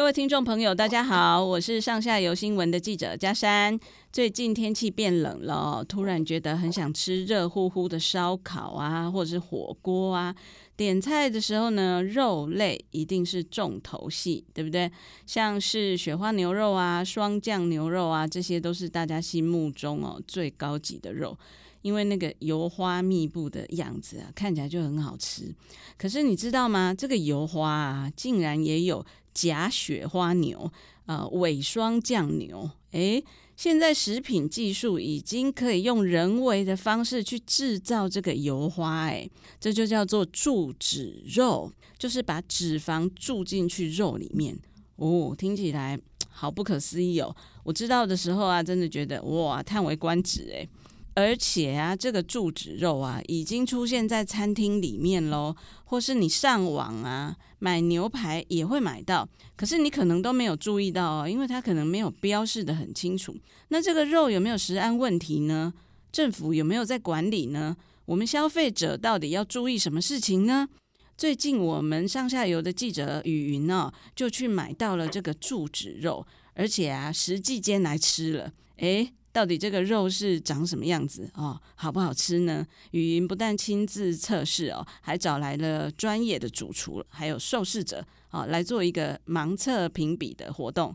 各位听众朋友，大家好，我是上下游新闻的记者佳珊。最近天气变冷了，突然觉得很想吃热乎乎的烧烤啊，或者是火锅啊。点菜的时候呢，肉类一定是重头戏，对不对？像是雪花牛肉啊、霜降牛肉啊，这些都是大家心目中哦最高级的肉。因为那个油花密布的样子啊，看起来就很好吃。可是你知道吗？这个油花啊，竟然也有假雪花牛，呃，伪霜降牛。诶，现在食品技术已经可以用人为的方式去制造这个油花，诶，这就叫做注脂肉，就是把脂肪注进去肉里面。哦，听起来好不可思议哦！我知道的时候啊，真的觉得哇，叹为观止，诶。而且啊，这个注脂肉啊，已经出现在餐厅里面喽，或是你上网啊买牛排也会买到。可是你可能都没有注意到哦，因为它可能没有标示得很清楚。那这个肉有没有食安问题呢？政府有没有在管理呢？我们消费者到底要注意什么事情呢？最近我们上下游的记者雨云哦，就去买到了这个注脂肉，而且啊，实际间来吃了，诶。到底这个肉是长什么样子哦？好不好吃呢？雨云不但亲自测试哦，还找来了专业的主厨，还有受试者哦，来做一个盲测评比的活动，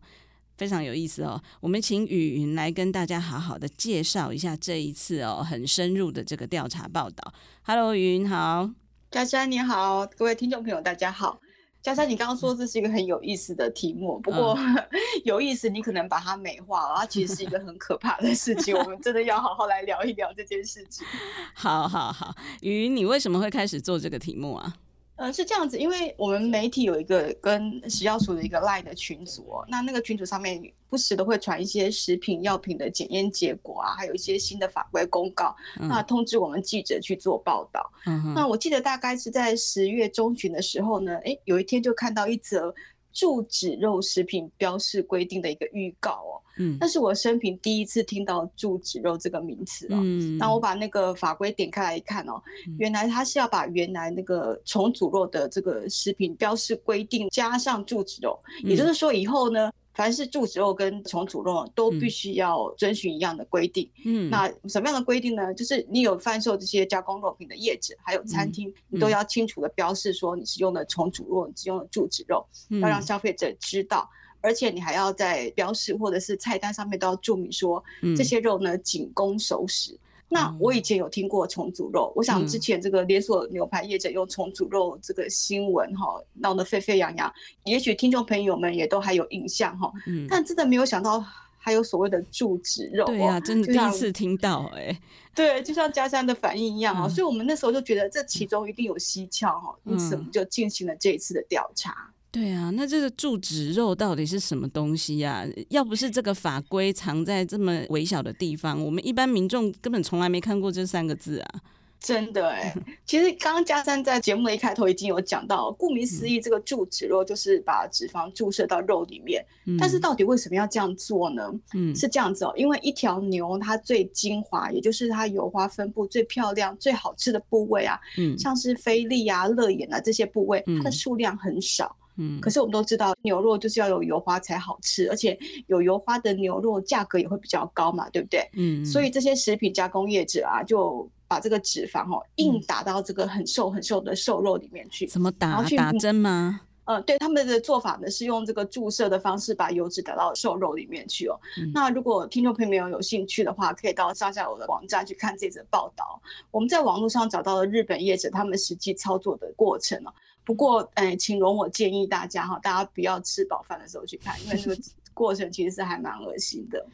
非常有意思哦。我们请雨云来跟大家好好的介绍一下这一次哦很深入的这个调查报道。Hello，雨云好，佳佳你好，各位听众朋友大家好。佳佳，你刚刚说这是一个很有意思的题目，不过、嗯、有意思，你可能把它美化了，它其实是一个很可怕的事情。我们真的要好好来聊一聊这件事情。好 好好，雨云，你为什么会开始做这个题目啊？呃，是这样子，因为我们媒体有一个跟食药署的一个 LINE 的群组哦，那那个群组上面不时的会传一些食品药品的检验结果啊，还有一些新的法规公告，嗯、那通知我们记者去做报道。嗯，那我记得大概是在十月中旬的时候呢，诶，有一天就看到一则注脂肉食品标示规定的一个预告哦。嗯，那是我生平第一次听到注脂肉这个名词哦。嗯，那我把那个法规点开来一看哦，原来它是要把原来那个重组肉的这个食品标示规定加上注脂肉，也就是说以后呢，凡是注子肉跟重组肉都必须要遵循一样的规定。嗯，那什么样的规定呢？就是你有贩售这些加工肉品的业者，还有餐厅，你都要清楚的标示说你是用的重组肉，你是用的注子肉，要让消费者知道。而且你还要在标示或者是菜单上面都要注明说，这些肉呢仅供熟食。嗯、那我以前有听过重组肉，嗯、我想之前这个连锁牛排业者用重组肉这个新闻哈闹得沸沸扬扬，也许听众朋友们也都还有印象哈。嗯。但真的没有想到还有所谓的注脂肉。对呀、啊，真的第一次听到 哎、欸。对，就像嘉山的反应一样啊，嗯、所以我们那时候就觉得这其中一定有蹊跷哈，因此我们就进行了这一次的调查。对啊，那这个注脂肉到底是什么东西呀、啊？要不是这个法规藏在这么微小的地方，我们一般民众根本从来没看过这三个字啊！真的哎，其实刚刚佳珊在节目的一开头已经有讲到，顾名思义，这个注脂肉就是把脂肪注射到肉里面。嗯、但是到底为什么要这样做呢？嗯，是这样子哦，因为一条牛它最精华，也就是它油花分布最漂亮、最好吃的部位啊，嗯，像是菲力啊、肋眼啊这些部位，它的数量很少。嗯，可是我们都知道牛肉就是要有油花才好吃，而且有油花的牛肉价格也会比较高嘛，对不对？嗯，所以这些食品加工业者啊，就把这个脂肪哦硬打到这个很瘦很瘦的瘦肉里面去。怎么打？打针吗？呃，对，他们的做法呢是用这个注射的方式把油脂打到瘦肉里面去哦。嗯、那如果听众朋友们有兴趣的话，可以到上下游的网站去看这则报道。我们在网络上找到了日本业者他们实际操作的过程哦。不过，哎，请容我建议大家哈，大家不要吃饱饭的时候去看，因为那个 过程其实是还蛮恶心的。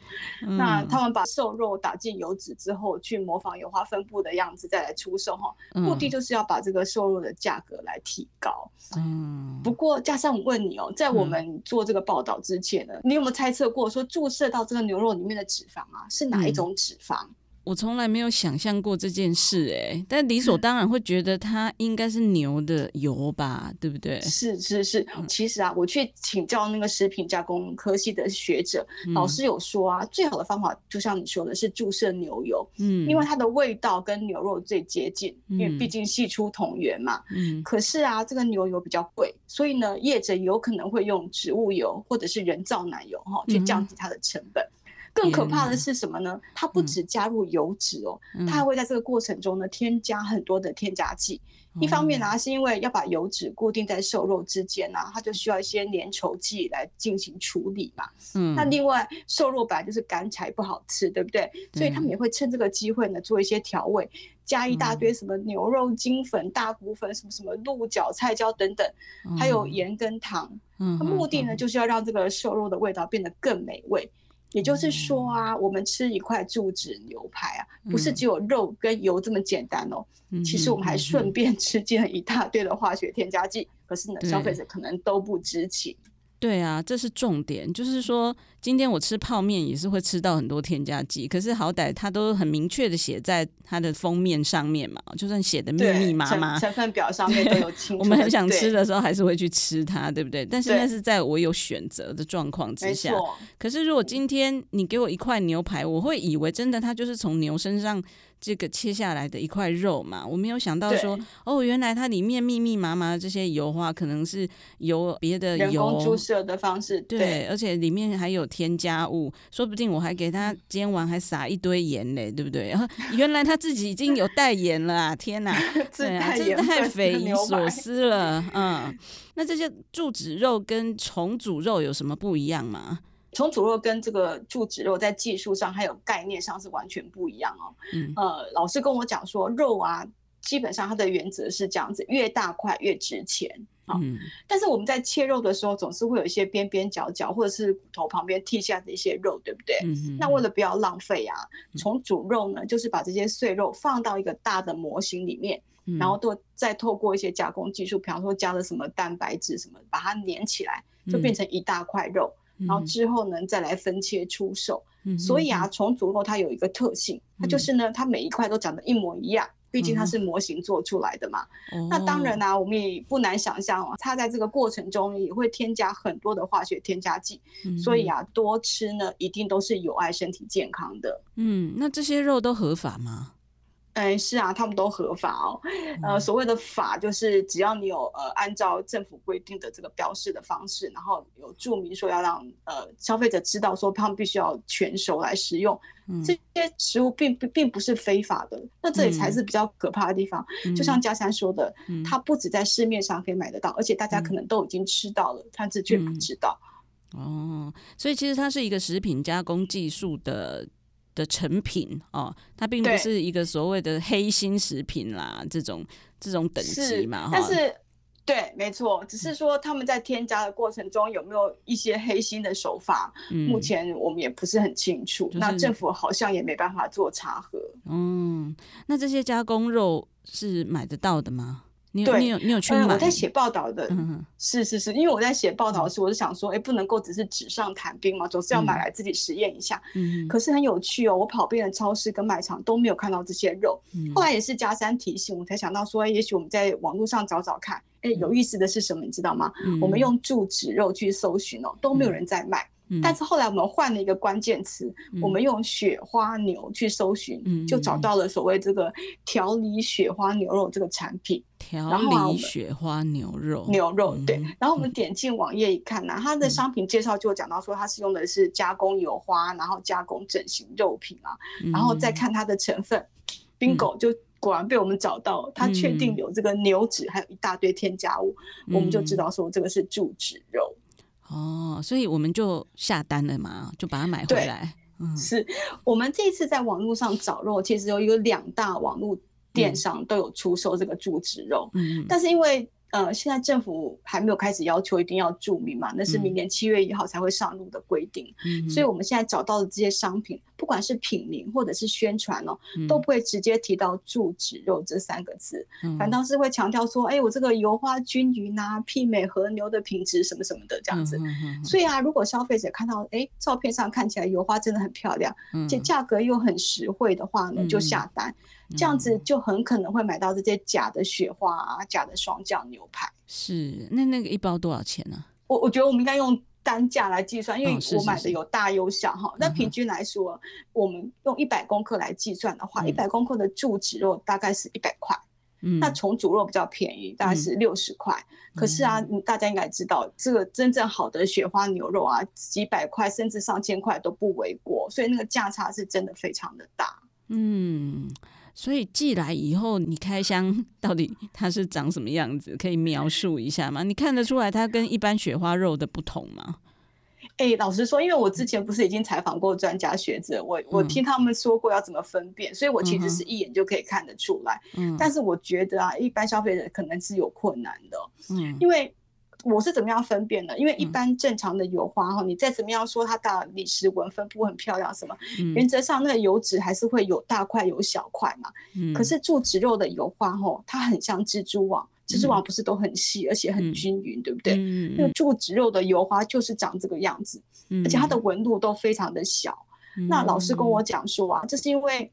嗯、那他们把瘦肉打进油脂之后，去模仿油花分布的样子再来出售哈，目的就是要把这个瘦肉的价格来提高。嗯。不过，加上，我问你哦，在我们做这个报道之前呢，嗯、你有没有猜测过说注射到这个牛肉里面的脂肪啊，是哪一种脂肪？我从来没有想象过这件事，哎，但理所当然会觉得它应该是牛的油吧，对不对？是是是，其实啊，我去请教那个食品加工科系的学者，嗯、老师有说啊，最好的方法就像你说的是注射牛油，嗯，因为它的味道跟牛肉最接近，嗯、因为毕竟系出同源嘛，嗯。可是啊，这个牛油比较贵，所以呢，业者有可能会用植物油或者是人造奶油哈，去降低它的成本。嗯更可怕的是什么呢？它不只加入油脂哦，嗯、它还会在这个过程中呢添加很多的添加剂。嗯、一方面呢、啊，是因为要把油脂固定在瘦肉之间呢、啊，它就需要一些粘稠剂来进行处理嘛。嗯。那另外，瘦肉本来就是干柴不好吃，对不对？嗯、所以他们也会趁这个机会呢做一些调味，加一大堆什么牛肉精粉、大骨粉、什么什么鹿角、菜椒等等，还有盐跟糖。嗯。它目的呢，就是要让这个瘦肉的味道变得更美味。也就是说啊，我们吃一块柱子牛排啊，不是只有肉跟油这么简单哦。其实我们还顺便吃进了一大堆的化学添加剂，可是呢，消费者可能都不知情。对啊，这是重点，就是说，今天我吃泡面也是会吃到很多添加剂，可是好歹它都很明确的写在它的封面上面嘛，就算写的密密麻麻，成分表上面都有清楚。我们很想吃的时候还是会去吃它，对不对？但是那是在我有选择的状况之下。可是如果今天你给我一块牛排，我会以为真的它就是从牛身上。这个切下来的一块肉嘛，我没有想到说，哦，原来它里面密密麻麻的这些油花，可能是由别的油射的方式，对，对，而且里面还有添加物，说不定我还给他煎完还撒一堆盐嘞，对不对？然 后原来他自己已经有代言了啊，天哪，对啊，真的太匪夷所思了，嗯，那这些柱子肉跟重组肉有什么不一样吗？重组肉跟这个柱子肉在技术上还有概念上是完全不一样哦。嗯，呃，老师跟我讲说，肉啊，基本上它的原则是这样子，越大块越值钱啊。嗯，但是我们在切肉的时候，总是会有一些边边角角或者是骨头旁边剔下的一些肉，对不对？嗯，那为了不要浪费啊，从煮肉呢，就是把这些碎肉放到一个大的模型里面，然后都再透过一些加工技术，比方说加了什么蛋白质什么，把它粘起来，就变成一大块肉。然后之后呢，再来分切出售。嗯、所以啊，重组肉它有一个特性，它就是呢，它每一块都长得一模一样。毕竟它是模型做出来的嘛。嗯、那当然啊，我们也不难想象哦，它在这个过程中也会添加很多的化学添加剂。嗯、所以啊，多吃呢，一定都是有害身体健康的。嗯，那这些肉都合法吗？哎，是啊，他们都合法哦。呃，所谓的法就是只要你有呃按照政府规定的这个标示的方式，然后有注明说要让呃消费者知道说他们必须要全熟来食用，嗯、这些食物并不并不是非法的。那这里才是比较可怕的地方。嗯、就像嘉珊说的，嗯、它不止在市面上可以买得到，而且大家可能都已经吃到了，但是却不知道。哦，所以其实它是一个食品加工技术的。的成品哦，它并不是一个所谓的黑心食品啦，这种这种等级嘛，但是对，没错，只是说他们在添加的过程中有没有一些黑心的手法，嗯、目前我们也不是很清楚。就是、那政府好像也没办法做查核。嗯，那这些加工肉是买得到的吗？你你有你有去买？我在写报道的，嗯、是是是，因为我在写报道的时候，我就想说，哎、欸，不能够只是纸上谈兵嘛，总是要买来自己实验一下。嗯，可是很有趣哦，我跑遍了超市跟卖场都没有看到这些肉。嗯、后来也是加三提醒我才想到说，也许我们在网络上找找看。哎、欸，有意思的是什么？你知道吗？嗯、我们用注脂肉去搜寻哦，都没有人在卖。嗯。但是后来我们换了一个关键词，嗯、我们用雪花牛去搜寻，嗯、就找到了所谓这个调理雪花牛肉这个产品。调理雪花牛肉，牛肉对。然后我们点进网页一看呢、它的商品介绍就讲到说它是用的是加工油花，然后加工整形肉品啊，嗯、然后再看它的成分、嗯、，bingo 就果然被我们找到，它确定有这个牛脂，还有一大堆添加物，嗯、我们就知道说这个是注脂肉。哦，所以我们就下单了嘛，就把它买回来。嗯，是我们这次在网络上找肉，其实有一个两大网络电商都有出售这个猪脂肉。嗯，但是因为呃，现在政府还没有开始要求一定要注明嘛，那是明年七月一号才会上路的规定。嗯，所以我们现在找到的这些商品，不管是品名或者是宣传哦，都不会直接提到注脂肉这三个字，反倒是会强调说，哎，我这个油花均匀啊，媲美和牛的品质什么什么的这样子。所以啊，如果消费者看到，哎，照片上看起来油花真的很漂亮，这价格又很实惠的话呢，就下单。这样子就很可能会买到这些假的雪花啊，假的霜降牛排。是，那那个一包多少钱呢？我我觉得我们应该用单价来计算，因为我买的有大有小哈。那、哦、平均来说，嗯、我们用一百公克来计算的话，一百、嗯、公克的柱子肉大概是一百块。嗯，那重组肉比较便宜，大概是六十块。嗯、可是啊，大家应该知道，这个真正好的雪花牛肉啊，几百块甚至上千块都不为过，所以那个价差是真的非常的大。嗯。所以寄来以后，你开箱到底它是长什么样子？可以描述一下吗？你看得出来它跟一般雪花肉的不同吗？哎、欸，老实说，因为我之前不是已经采访过专家学者，我我听他们说过要怎么分辨，嗯、所以我其实是一眼就可以看得出来。嗯，但是我觉得啊，一般消费者可能是有困难的。嗯，因为。我是怎么样分辨的？因为一般正常的油花哈，嗯、你再怎么样说它大理石纹分布很漂亮什么，嗯、原则上那个油脂还是会有大块有小块嘛。嗯、可是注脂肉的油花哈，它很像蜘蛛网，蜘蛛网不是都很细，而且很均匀，嗯、对不对？嗯、那个注脂肉的油花就是长这个样子，嗯、而且它的纹路都非常的小。嗯、那老师跟我讲说啊，这是因为。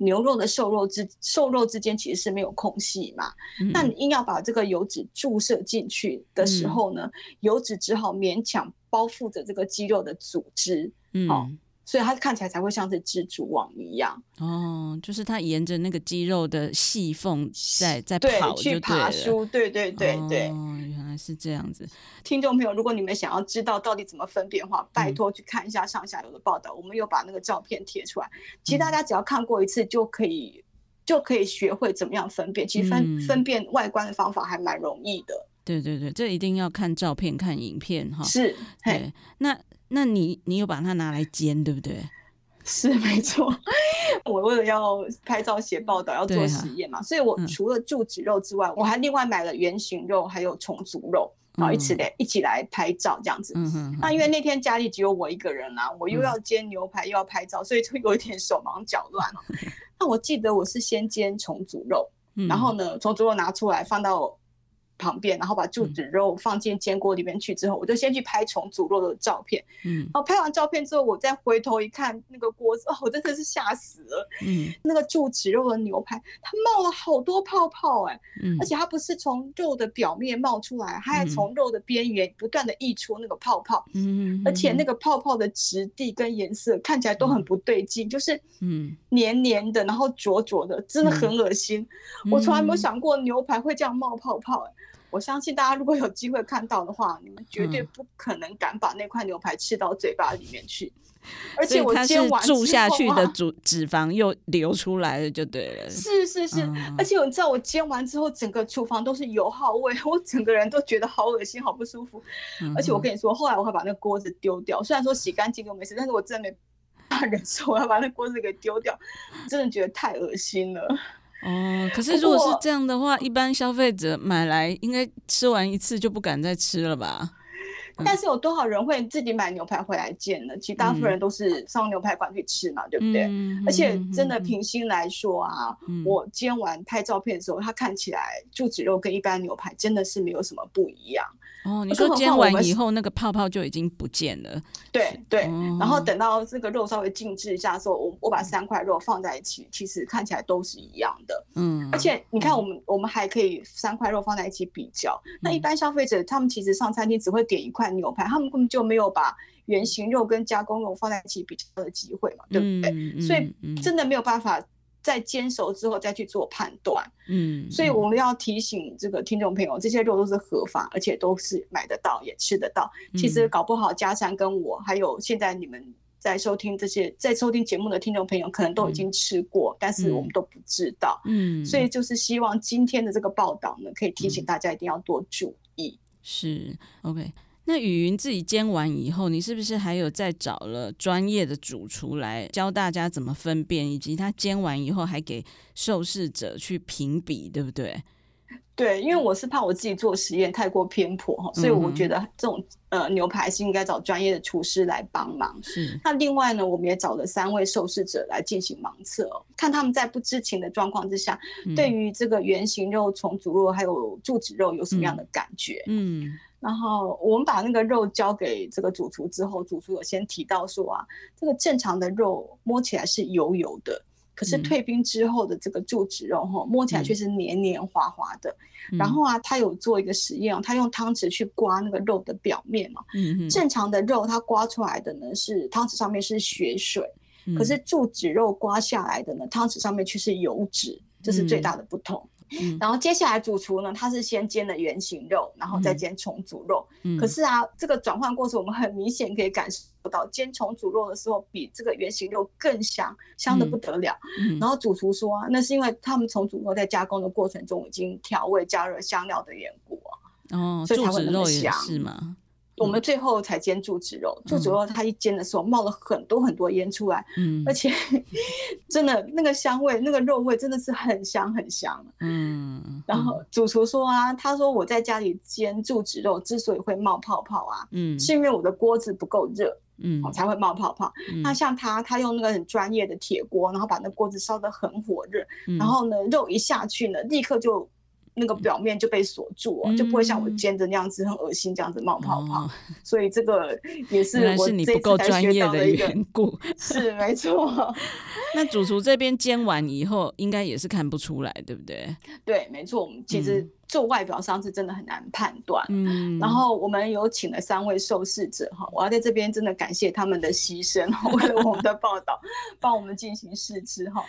牛肉的瘦肉之瘦肉之间其实是没有空隙嘛，嗯、那你硬要把这个油脂注射进去的时候呢，嗯、油脂只好勉强包覆着这个肌肉的组织，嗯。哦所以它看起来才会像是蜘蛛网一样哦，就是它沿着那个肌肉的细缝在在跑去爬梳，对对对对。哦，原来是这样子。听众朋友，如果你们想要知道到底怎么分辨的话，拜托去看一下上下游的报道，嗯、我们又把那个照片贴出来。其实大家只要看过一次就可以，就可以学会怎么样分辨。其实分、嗯、分辨外观的方法还蛮容易的。对对对，这一定要看照片、看影片哈。是，对，那。那你你有把它拿来煎，对不对？是没错，我为了要拍照写报道要做实验嘛，啊、所以我除了注脂肉之外，嗯、我还另外买了圆形肉，还有重组肉，然后一起来、嗯、一起来拍照这样子。嗯、哼哼，那因为那天家里只有我一个人啊，我又要煎牛排又要拍照，所以就有一点手忙脚乱。那我记得我是先煎重组肉，嗯、然后呢，重组肉拿出来放到。旁边，然后把柱子肉放进煎锅里面去之后，嗯、我就先去拍重组肉的照片。嗯，然后拍完照片之后，我再回头一看那个锅子，哦，我真的是吓死了。嗯，那个柱子肉的牛排，它冒了好多泡泡哎、欸。嗯，而且它不是从肉的表面冒出来，它还从肉的边缘不断的溢出那个泡泡。嗯，而且那个泡泡的质地跟颜色看起来都很不对劲，嗯、就是嗯黏黏的，然后灼灼的，真的很恶心。嗯、我从来没有想过牛排会这样冒泡泡、欸我相信大家如果有机会看到的话，你们绝对不可能敢把那块牛排吃到嘴巴里面去。而且我煎完之后，啊，下去的脂脂肪又流出来了，就对了。是是是，嗯、而且你知道我煎完之后，整个厨房都是油耗味，我整个人都觉得好恶心，好不舒服。嗯、而且我跟你说，后来我会把那个锅子丢掉，虽然说洗干净就没事，但是我真的没办法忍受，我要把那锅子给丢掉，真的觉得太恶心了。哦，可是如果是这样的话，一般消费者买来应该吃完一次就不敢再吃了吧？但是有多少人会自己买牛排回来煎呢？其实大部分人都是上牛排馆去吃嘛，嗯、对不对？嗯、而且真的平心来说啊，嗯、我煎完拍照片的时候，它看起来柱子肉跟一般牛排真的是没有什么不一样。哦，你说煎完以后那个泡泡就已经不见了？对对，哦、然后等到这个肉稍微静置一下的时候，我我把三块肉放在一起，其实看起来都是一样的。嗯，而且你看，我们、嗯、我们还可以三块肉放在一起比较。嗯、那一般消费者他们其实上餐厅只会点一块牛排，他们根本就没有把原型肉跟加工肉放在一起比较的机会嘛，对不对？嗯、所以真的没有办法。在煎熟之后再去做判断，嗯，所以我们要提醒这个听众朋友，这些肉都是合法，而且都是买得到也吃得到。其实搞不好佳珊跟我，还有现在你们在收听这些在收听节目的听众朋友，可能都已经吃过，但是我们都不知道，嗯，所以就是希望今天的这个报道呢，可以提醒大家一定要多注意。是，OK。那雨云自己煎完以后，你是不是还有再找了专业的主厨来教大家怎么分辨，以及他煎完以后还给受试者去评比，对不对？对，因为我是怕我自己做实验太过偏颇哈，所以我觉得这种呃牛排是应该找专业的厨师来帮忙。是。那另外呢，我们也找了三位受试者来进行盲测，看他们在不知情的状况之下，嗯、对于这个圆形肉、重组肉还有柱子肉有什么样的感觉？嗯。嗯然后我们把那个肉交给这个主厨之后，主厨有先提到说啊，这个正常的肉摸起来是油油的，可是退冰之后的这个注脂肉哈，摸起来却是黏黏滑滑的。嗯、然后啊，他有做一个实验，他用汤匙去刮那个肉的表面嘛。嗯、正常的肉，它刮出来的呢是汤匙上面是血水，嗯、可是注脂肉刮下来的呢，汤匙上面却是油脂，这是最大的不同。嗯、然后接下来主厨呢，他是先煎的圆形肉，然后再煎重组肉。嗯、可是啊，这个转换过程我们很明显可以感受到，煎重组肉的时候比这个圆形肉更香，香的不得了。然后主厨说啊，那是因为他们重组肉在加工的过程中已经调味加热香料的缘故啊。哦，所以才会那么香。是吗？我们最后才煎注脂肉，注脂肉它一煎的时候冒了很多很多烟出来，嗯，而且真的那个香味，那个肉味真的是很香很香，嗯。然后主厨说啊，他说我在家里煎注脂肉之所以会冒泡泡啊，嗯，是因为我的锅子不够热，嗯，才会冒泡泡。那像他，他用那个很专业的铁锅，然后把那锅子烧得很火热，然后呢，肉一下去呢，立刻就。那个表面就被锁住，哦，就不会像我煎的那样子很恶心，这样子冒泡泡。嗯、所以这个也是我这次才学到的一个缘故。是没错。那主厨这边煎完以后，应该也是看不出来，对不对？对，没错。我们其实。做外表上是真的很难判断，嗯，然后我们有请了三位受试者哈，我要在这边真的感谢他们的牺牲，为了我们的报道，帮我们进行试吃哈。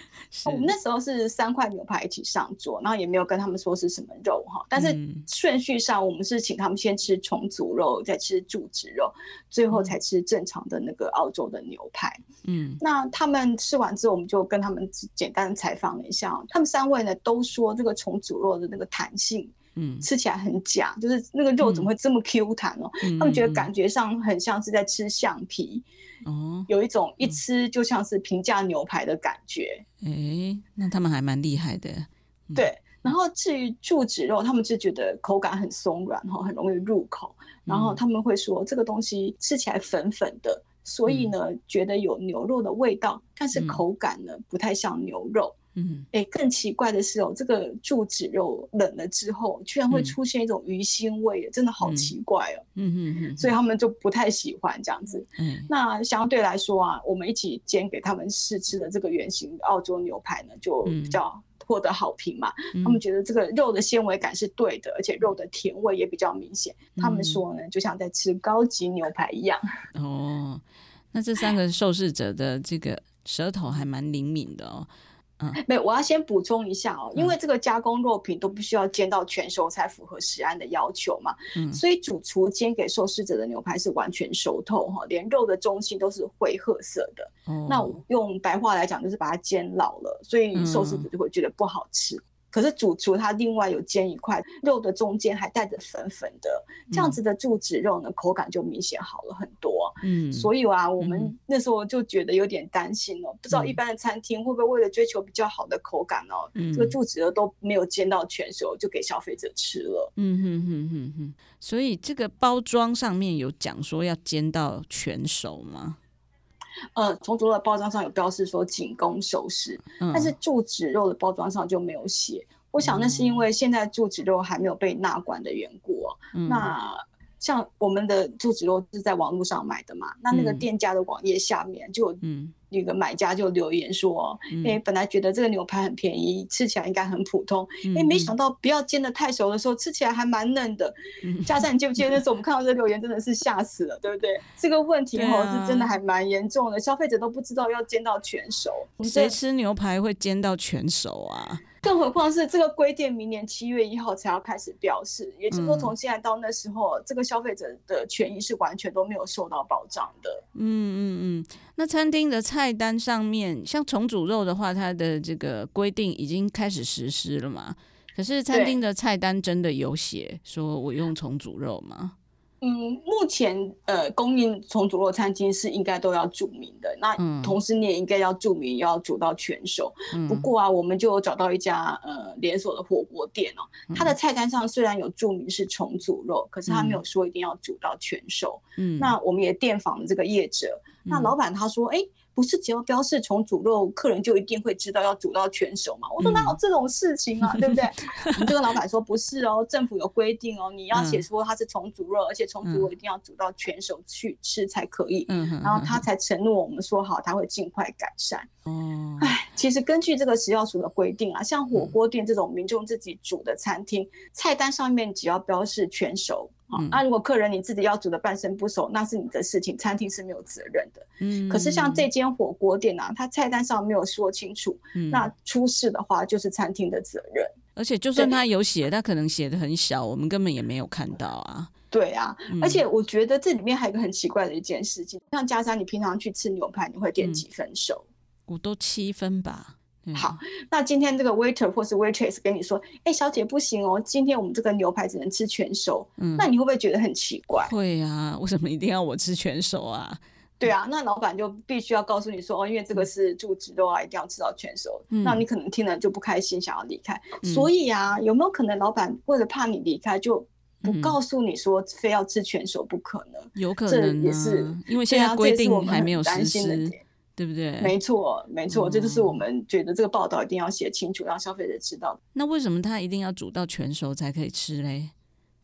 我们那时候是三块牛排一起上桌，然后也没有跟他们说是什么肉哈，但是顺序上我们是请他们先吃重组肉，再吃注脂肉，最后才吃正常的那个澳洲的牛排。嗯，那他们吃完之后，我们就跟他们简单的采访了一下，他们三位呢都说这个重组肉的那个弹性。嗯，吃起来很假，就是那个肉怎么会这么 Q 弹哦？嗯、他们觉得感觉上很像是在吃橡皮，哦，有一种一吃就像是平价牛排的感觉。哎、欸，那他们还蛮厉害的。嗯、对，然后至于柱子肉，他们就觉得口感很松软哈，很容易入口。然后他们会说这个东西吃起来粉粉的，所以呢、嗯、觉得有牛肉的味道，但是口感呢、嗯、不太像牛肉。嗯，哎，更奇怪的是哦，这个柱子肉冷了之后，居然会出现一种鱼腥味，嗯、真的好奇怪哦。嗯嗯嗯，所以他们就不太喜欢这样子。嗯，那相对来说啊，我们一起煎给他们试吃的这个圆形澳洲牛排呢，就比较获得好评嘛。嗯、他们觉得这个肉的纤维感是对的，而且肉的甜味也比较明显。嗯、他们说呢，就像在吃高级牛排一样。哦，那这三个受试者的这个舌头还蛮灵敏的哦。没有，我要先补充一下哦，因为这个加工肉品都必须要煎到全熟才符合食安的要求嘛，嗯，所以主厨煎给受试者的牛排是完全熟透哈，连肉的中心都是灰褐色的。哦，那用白话来讲就是把它煎老了，所以受试者就会觉得不好吃。嗯可是主厨他另外有煎一块肉的中间还带着粉粉的，这样子的柱子肉呢，口感就明显好了很多。嗯，所以啊，我们那时候就觉得有点担心哦，嗯、不知道一般的餐厅会不会为了追求比较好的口感哦，嗯、这个柱子肉都没有煎到全熟就给消费者吃了。嗯哼哼哼哼，所以这个包装上面有讲说要煎到全熟吗？呃，重组肉的包装上有标示说仅供熟食，嗯、但是注脂肉的包装上就没有写。我想那是因为现在注脂肉还没有被纳管的缘故哦。嗯、那像我们的注脂肉是在网络上买的嘛，嗯、那那个店家的网页下面就嗯。那个买家就留言说：“哎，本来觉得这个牛排很便宜，吃起来应该很普通，哎，没想到不要煎的太熟的时候，吃起来还蛮嫩的。”加上，你记不记得那时候我们看到这个留言，真的是吓死了，对不对？这个问题哦，是真的还蛮严重的，消费者都不知道要煎到全熟。谁吃牛排会煎到全熟啊？更何况是这个规定，明年七月一号才要开始标示，也就是说，从现在到那时候，嗯、这个消费者的权益是完全都没有受到保障的。嗯嗯嗯。那餐厅的菜单上面，像重组肉的话，它的这个规定已经开始实施了嘛？可是餐厅的菜单真的有写说我用重组肉吗？嗯，目前呃，供应重组肉餐厅是应该都要注明的。那同时你也应该要注明要煮到全熟。嗯、不过啊，我们就有找到一家呃连锁的火锅店哦，它的菜单上虽然有注明是重组肉，可是它没有说一定要煮到全熟。嗯，那我们也电访了这个业者，嗯、那老板他说，哎。不是只要标示重煮肉，客人就一定会知道要煮到全熟嘛？我说哪有这种事情啊，嗯、对不对？我们这个老板说不是哦，政府有规定哦，你要写说它是重煮肉，嗯、而且重煮肉一定要煮到全熟去吃才可以。嗯，然后他才承诺我们说好，他会尽快改善。哦，哎，其实根据这个食药署的规定啊，像火锅店这种民众自己煮的餐厅，嗯、菜单上面只要标示全熟。嗯、那如果客人你自己要煮的半生不熟，那是你的事情，餐厅是没有责任的。嗯，可是像这间火锅店啊，它菜单上没有说清楚，嗯、那出事的话就是餐厅的责任。而且就算他有写，他可能写的很小，我们根本也没有看到啊。对啊，嗯、而且我觉得这里面还有一个很奇怪的一件事情，像佳珊，你平常去吃牛排，你会点几分熟？嗯、我都七分吧。好，那今天这个 waiter 或是 waitress 跟你说，哎、欸，小姐不行哦，今天我们这个牛排只能吃全熟。嗯，那你会不会觉得很奇怪？会啊，为什么一定要我吃全熟啊？对啊，那老板就必须要告诉你说，哦，因为这个是住址肉啊，一定要吃到全熟。嗯，那你可能听了就不开心，想要离开。嗯、所以啊，有没有可能老板为了怕你离开，就不告诉你说非要吃全熟不可能？有可能、啊，这也是因为现在规定还没有实施。对不对？没错，没错，这就是我们觉得这个报道一定要写清楚，让消费者知道。那为什么它一定要煮到全熟才可以吃嘞？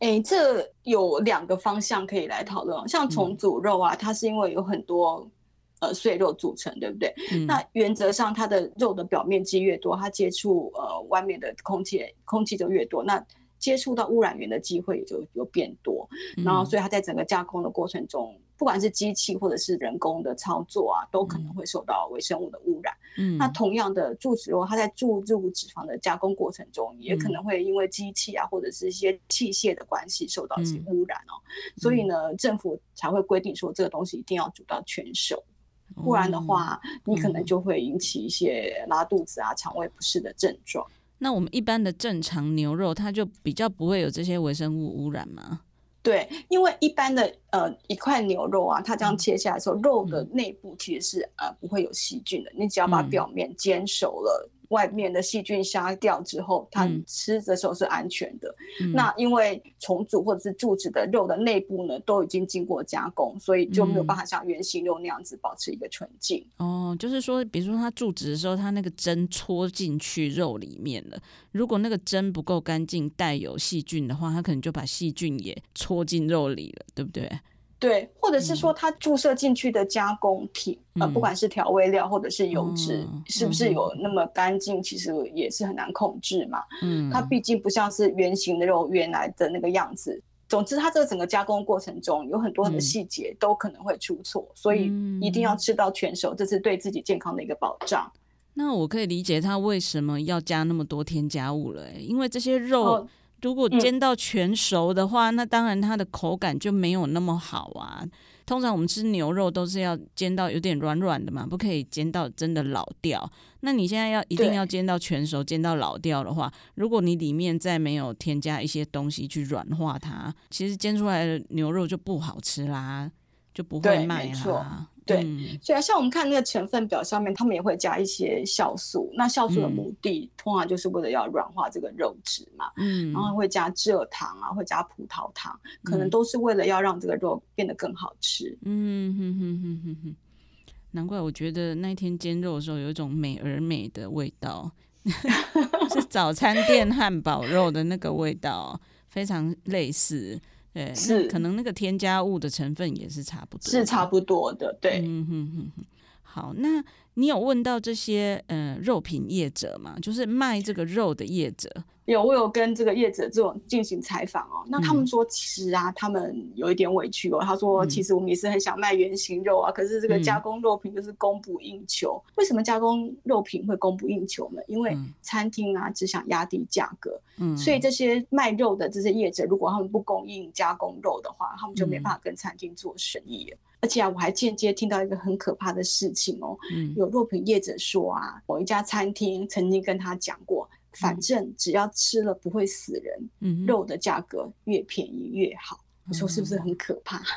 哎，这有两个方向可以来讨论。像重组肉啊，它是因为有很多呃碎肉组成，对不对？嗯、那原则上，它的肉的表面积越多，它接触呃外面的空气，空气就越多，那接触到污染源的机会也就有变多。嗯、然后，所以它在整个加工的过程中。不管是机器或者是人工的操作啊，都可能会受到微生物的污染。嗯，那同样的注脂肉，它在注入脂肪的加工过程中，也可能会因为机器啊或者是一些器械的关系受到一些污染哦。所以呢，政府才会规定说这个东西一定要煮到全熟，不然的话，你可能就会引起一些拉肚子啊、肠胃不适的症状。那我们一般的正常牛肉，它就比较不会有这些微生物污染吗？对，因为一般的呃一块牛肉啊，它这样切下来的时候，肉的内部其实是呃不会有细菌的，你只要把表面煎熟了。外面的细菌杀掉之后，它吃的时候是安全的。嗯、那因为重组或者是柱子的肉的内部呢，都已经经过加工，所以就没有办法像原型肉那样子保持一个纯净。哦，就是说，比如说它注脂的时候，它那个针戳进去肉里面了，如果那个针不够干净，带有细菌的话，它可能就把细菌也戳进肉里了，对不对？对，或者是说它注射进去的加工品，嗯、呃，不管是调味料或者是油脂，嗯、是不是有那么干净，其实也是很难控制嘛。嗯，它毕竟不像是原形的肉原来的那个样子。总之，它这个整个加工过程中有很多的细节都可能会出错，嗯、所以一定要吃到全熟，这是对自己健康的一个保障。那我可以理解它为什么要加那么多添加物了，因为这些肉。哦如果煎到全熟的话，嗯、那当然它的口感就没有那么好啊。通常我们吃牛肉都是要煎到有点软软的嘛，不可以煎到真的老掉。那你现在要一定要煎到全熟，煎到老掉的话，如果你里面再没有添加一些东西去软化它，其实煎出来的牛肉就不好吃啦，就不会卖啦。对，所以啊，像我们看那个成分表上面，他们也会加一些酵素。那酵素的目的，嗯、通常就是为了要软化这个肉质嘛。嗯，然后会加蔗糖啊，会加葡萄糖，可能都是为了要让这个肉变得更好吃。嗯哼哼哼哼哼，难怪我觉得那天煎肉的时候有一种美而美的味道，是早餐店汉堡肉的那个味道，非常类似。对，是可能那个添加物的成分也是差不多，是差不多的。对，嗯哼哼哼。好，那你有问到这些呃肉品业者吗？就是卖这个肉的业者。有，我有跟这个业者这种进行采访哦。那他们说，其实啊，他们有一点委屈哦。他说，其实我们也是很想卖原形肉啊，可是这个加工肉品就是供不应求。为什么加工肉品会供不应求呢？因为餐厅啊只想压低价格，嗯，所以这些卖肉的这些业者，如果他们不供应加工肉的话，他们就没办法跟餐厅做生意。而且啊，我还间接听到一个很可怕的事情哦，有肉品业者说啊，某一家餐厅曾经跟他讲过。反正只要吃了不会死人，嗯、肉的价格越便宜越好。你说是不是很可怕？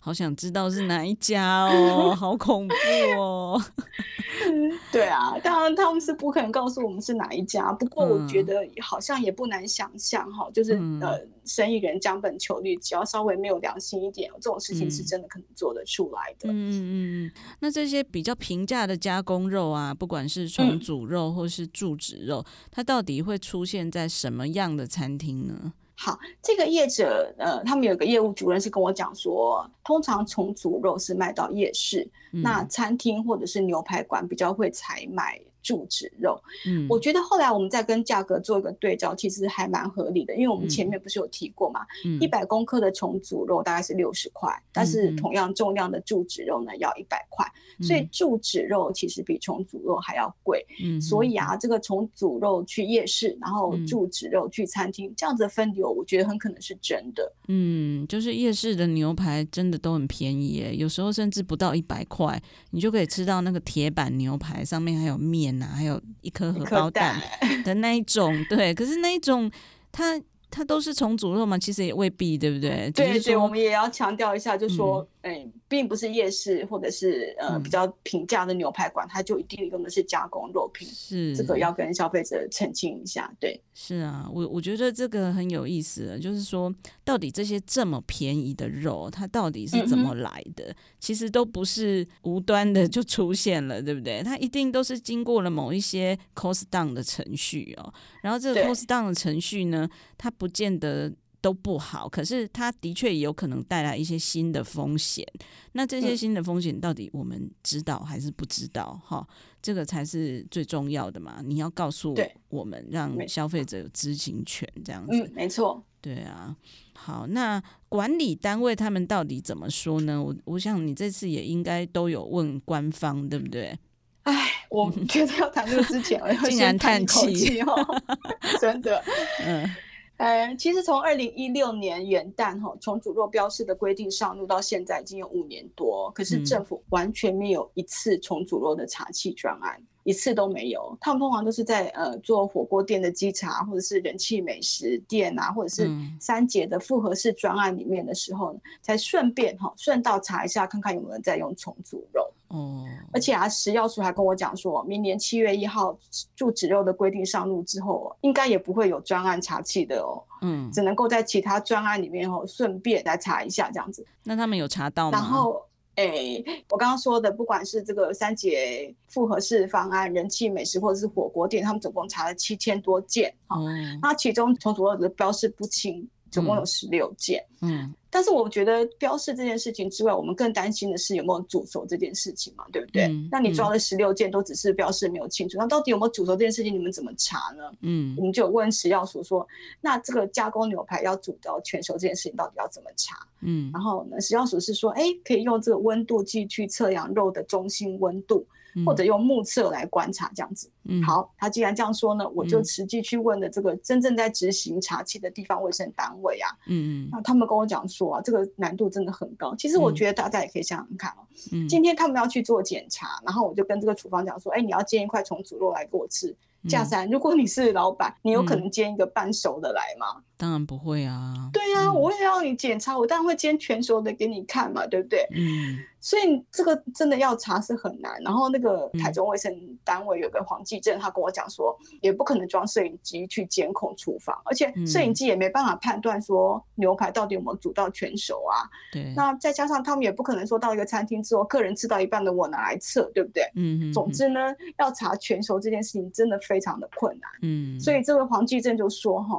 好想知道是哪一家哦，好恐怖哦。对啊，当然他们是不可能告诉我们是哪一家，不过我觉得好像也不难想象哈，嗯、就是呃，生意人将本求利，只要稍微没有良心一点，这种事情是真的可能做得出来的。嗯嗯嗯。那这些比较平价的加工肉啊，不管是重组肉或是注脂肉，嗯、它到底会出现在什么样的餐厅呢？好，这个业者呃，他们有个业务主任是跟我讲说，通常重组肉是卖到夜市，嗯、那餐厅或者是牛排馆比较会采买。注脂肉，嗯，我觉得后来我们再跟价格做一个对照，其实还蛮合理的，因为我们前面不是有提过嘛，一百公克的重组肉大概是六十块，但是同样重量的注脂肉呢要一百块，所以注脂肉其实比重组肉还要贵，嗯，所以啊，这个重组肉去夜市，然后注脂肉去餐厅，这样子的分流，我觉得很可能是真的，嗯，就是夜市的牛排真的都很便宜耶，有时候甚至不到一百块，你就可以吃到那个铁板牛排，上面还有面。还有一颗荷包蛋。的那一种，对，可是那一种它它都是重组肉嘛，其实也未必，对不对？对对，我们也要强调一下，就是说。嗯哎，并不是夜市或者是呃比较平价的牛排馆，嗯、它就一定用的是加工肉品。是这个要跟消费者澄清一下。对，是啊，我我觉得这个很有意思，就是说到底这些这么便宜的肉，它到底是怎么来的？嗯、其实都不是无端的就出现了，对不对？它一定都是经过了某一些 cost down 的程序哦。然后这个 cost down 的程序呢，它不见得。都不好，可是它的确有可能带来一些新的风险。那这些新的风险到底我们知道还是不知道？哈、嗯，这个才是最重要的嘛。你要告诉我们，让消费者有知情权，这样子。嗯，没错。对啊。好，那管理单位他们到底怎么说呢？我我想你这次也应该都有问官方，对不对？哎，我觉得要谈这个之前，我要 先叹气哦，真的，嗯。呃，其实从二零一六年元旦哈，重组肉标示的规定上路到现在已经有五年多，可是政府完全没有一次重组肉的查气专案。一次都没有，他们通常都是在呃做火锅店的稽查，或者是人气美食店啊，或者是三节的复合式专案里面的时候，嗯、才顺便哈顺道查一下，看看有没有人在用重组肉。哦，而且啊，食药署还跟我讲说，明年七月一号注脂肉的规定上路之后，应该也不会有专案查气的哦。嗯，只能够在其他专案里面哦顺便来查一下这样子。那他们有查到吗？然后。哎、欸，我刚刚说的，不管是这个三节复合式方案、人气美食或者是火锅店，他们总共查了七千多件，哦、嗯，那其中重组肉的标示不清，总共有十六件，嗯。嗯但是我觉得标示这件事情之外，我们更担心的是有没有煮熟这件事情嘛，对不对？嗯、那你抓了十六件都只是标示没有清楚，嗯、那到底有没有煮熟这件事情，你们怎么查呢？嗯，我们就有问食药署说，那这个加工牛排要煮到全熟这件事情到底要怎么查？嗯，然后呢，食药署是说，哎，可以用这个温度计去测量肉的中心温度。或者用目测来观察这样子，嗯，好，他既然这样说呢，我就实际去问了这个真正在执行查缉的地方卫生单位啊，嗯嗯，那他们跟我讲说啊，这个难度真的很高。其实我觉得大家也可以想想看哦，嗯，今天他们要去做检查，然后我就跟这个厨房讲说，哎，你要煎一块重组肉来给我吃。佳珊，如果你是老板，你有可能煎一个半熟的来吗？当然不会啊。对啊，我会让你检查，我当然会煎全熟的给你看嘛，对不对？嗯。所以这个真的要查是很难。然后那个台中卫生单位有个黄继正，他跟我讲说，也不可能装摄影机去监控厨房，而且摄影机也没办法判断说牛排到底有没有煮到全熟啊。对。那再加上他们也不可能说到一个餐厅之后，客人吃到一半的我拿来测，对不对？嗯。总之呢，要查全熟这件事情真的非常的困难。嗯。所以这位黄继正就说：“哈，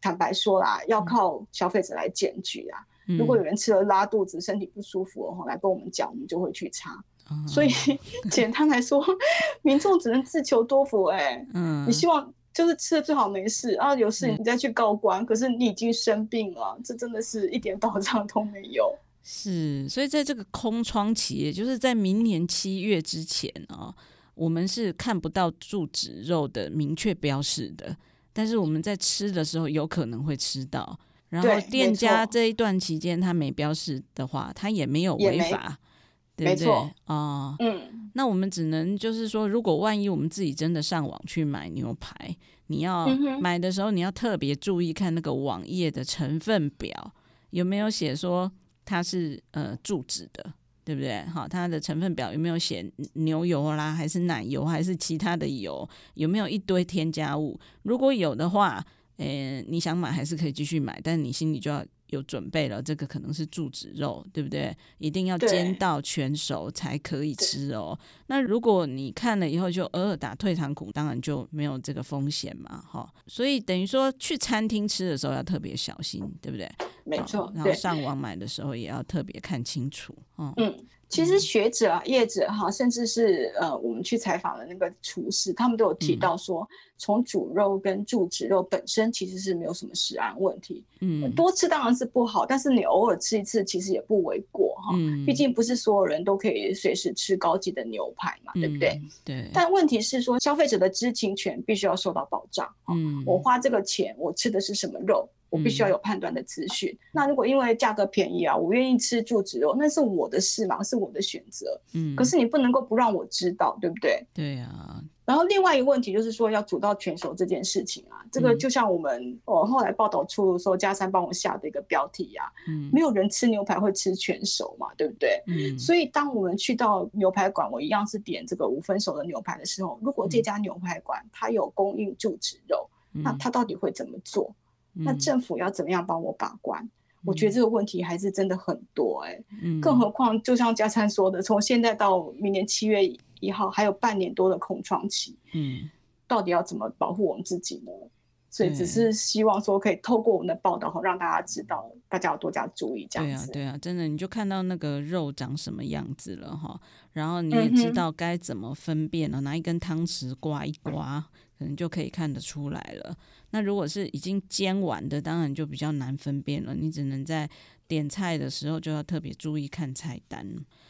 坦白说啦，要靠消费者来检举啊。”如果有人吃了拉肚子、身体不舒服哦，来跟我们讲，我们就会去查。嗯、所以 简单来说，民众只能自求多福、欸。哎，嗯，你希望就是吃的最好没事啊，有事你再去告官。嗯、可是你已经生病了，这真的是一点 保障都没有。是，所以在这个空窗期，也就是在明年七月之前啊、哦，我们是看不到注脂肉的明确标示的，但是我们在吃的时候有可能会吃到。然后店家这一段期间他没标示的话，他也没有违法，对不对？啊，哦、嗯，那我们只能就是说，如果万一我们自己真的上网去买牛排，你要买的时候，你要特别注意看那个网页的成分表，有没有写说它是呃住址的，对不对？好，它的成分表有没有写牛油啦，还是奶油，还是其他的油？有没有一堆添加物？如果有的话，呃，你想买还是可以继续买，但你心里就要。有准备了，这个可能是注脂肉，对不对？一定要煎到全熟才可以吃哦。那如果你看了以后就偶尔打退堂鼓，当然就没有这个风险嘛，哈。所以等于说去餐厅吃的时候要特别小心，对不对？没错。然后上网买的时候也要特别看清楚，嗯。嗯其实学者啊、业者哈，甚至是呃，我们去采访的那个厨师，他们都有提到说，从煮肉跟注脂肉本身其实是没有什么食安问题。嗯，多吃当然是不好，但是你偶尔吃一次其实也不为过哈。嗯，毕竟不是所有人都可以随时吃高级的牛排嘛，对不对？对。但问题是说，消费者的知情权必须要受到保障。嗯，我花这个钱，我吃的是什么肉？我必须要有判断的资讯。嗯、那如果因为价格便宜啊，我愿意吃注脂肉，那是我的事嘛，是我的选择。嗯，可是你不能够不让我知道，对不对？对呀、啊。然后另外一个问题就是说，要煮到全熟这件事情啊，这个就像我们我、嗯哦、后来报道出的时候，佳珊帮我下的一个标题呀、啊，嗯，没有人吃牛排会吃全熟嘛，对不对？嗯。所以当我们去到牛排馆，我一样是点这个五分熟的牛排的时候，如果这家牛排馆它有供应注脂肉，嗯、那它到底会怎么做？那政府要怎么样帮我把关？嗯、我觉得这个问题还是真的很多哎、欸，嗯、更何况就像加餐说的，从现在到明年七月一号还有半年多的空窗期，嗯，到底要怎么保护我们自己呢？所以只是希望说可以透过我们的报道，让大家知道，大家要多加注意这样子。对啊，对啊，真的，你就看到那个肉长什么样子了哈，然后你也知道该怎么分辨了，拿一根汤匙刮一刮。可能就可以看得出来了。那如果是已经煎完的，当然就比较难分辨了。你只能在点菜的时候就要特别注意看菜单。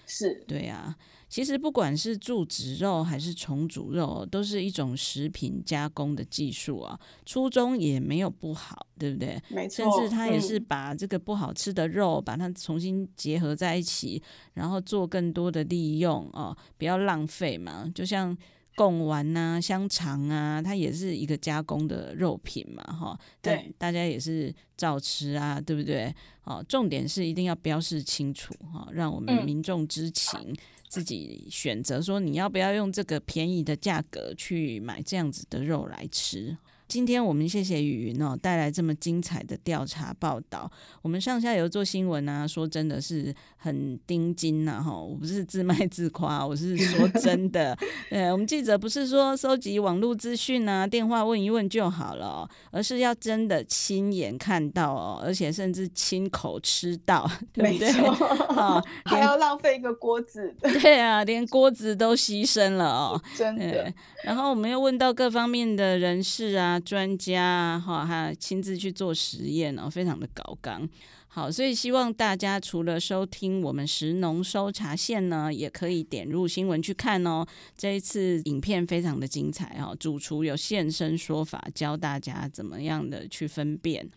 是，对啊。其实不管是注脂肉还是重组肉，都是一种食品加工的技术啊。初衷也没有不好，对不对？没错。甚至它也是把这个不好吃的肉，把它重新结合在一起，然后做更多的利用啊，不要浪费嘛。就像。贡丸呐、啊，香肠啊，它也是一个加工的肉品嘛，哈，对，大家也是照吃啊，对不对？哦，重点是一定要标示清楚哈，让我们民众知情，嗯、自己选择说你要不要用这个便宜的价格去买这样子的肉来吃。今天我们谢谢雨云哦，带来这么精彩的调查报道。我们上下游做新闻啊，说真的是很盯紧呐哈。我不是自卖自夸，我是说真的。呃，我们记者不是说收集网络资讯啊，电话问一问就好了哦，而是要真的亲眼看到哦，而且甚至亲口吃到，对不对？没错。哦，还要浪费一个锅子。对啊，连锅子都牺牲了哦，真的。然后我们又问到各方面的人士啊。专家啊，哈，还亲自去做实验哦，非常的高纲。好，所以希望大家除了收听我们食农搜查线呢，也可以点入新闻去看哦。这一次影片非常的精彩哦，主厨有现身说法，教大家怎么样的去分辨。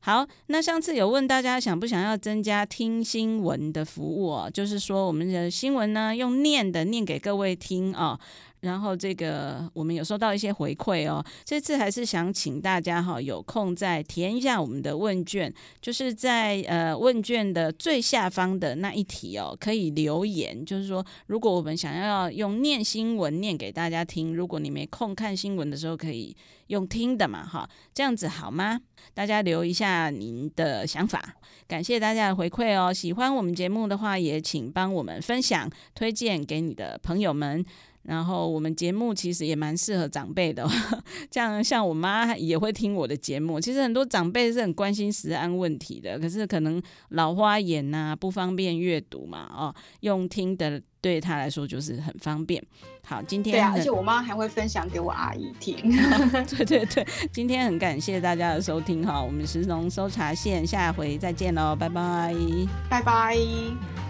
好，那上次有问大家想不想要增加听新闻的服务哦，就是说我们的新闻呢，用念的念给各位听啊。然后这个我们有收到一些回馈哦，这次还是想请大家哈，有空再填一下我们的问卷，就是在呃问卷的最下方的那一题哦，可以留言，就是说如果我们想要用念新闻念给大家听，如果你没空看新闻的时候，可以用听的嘛哈，这样子好吗？大家留一下您的想法，感谢大家的回馈哦。喜欢我们节目的话，也请帮我们分享推荐给你的朋友们。然后我们节目其实也蛮适合长辈的，这样像我妈也会听我的节目。其实很多长辈是很关心食安问题的，可是可能老花眼呐、啊，不方便阅读嘛，哦，用听的对他来说就是很方便。好，今天对啊，而且我妈还会分享给我阿姨听。对对对，今天很感谢大家的收听哈，我们食农搜查线下回再见喽，拜拜，拜拜。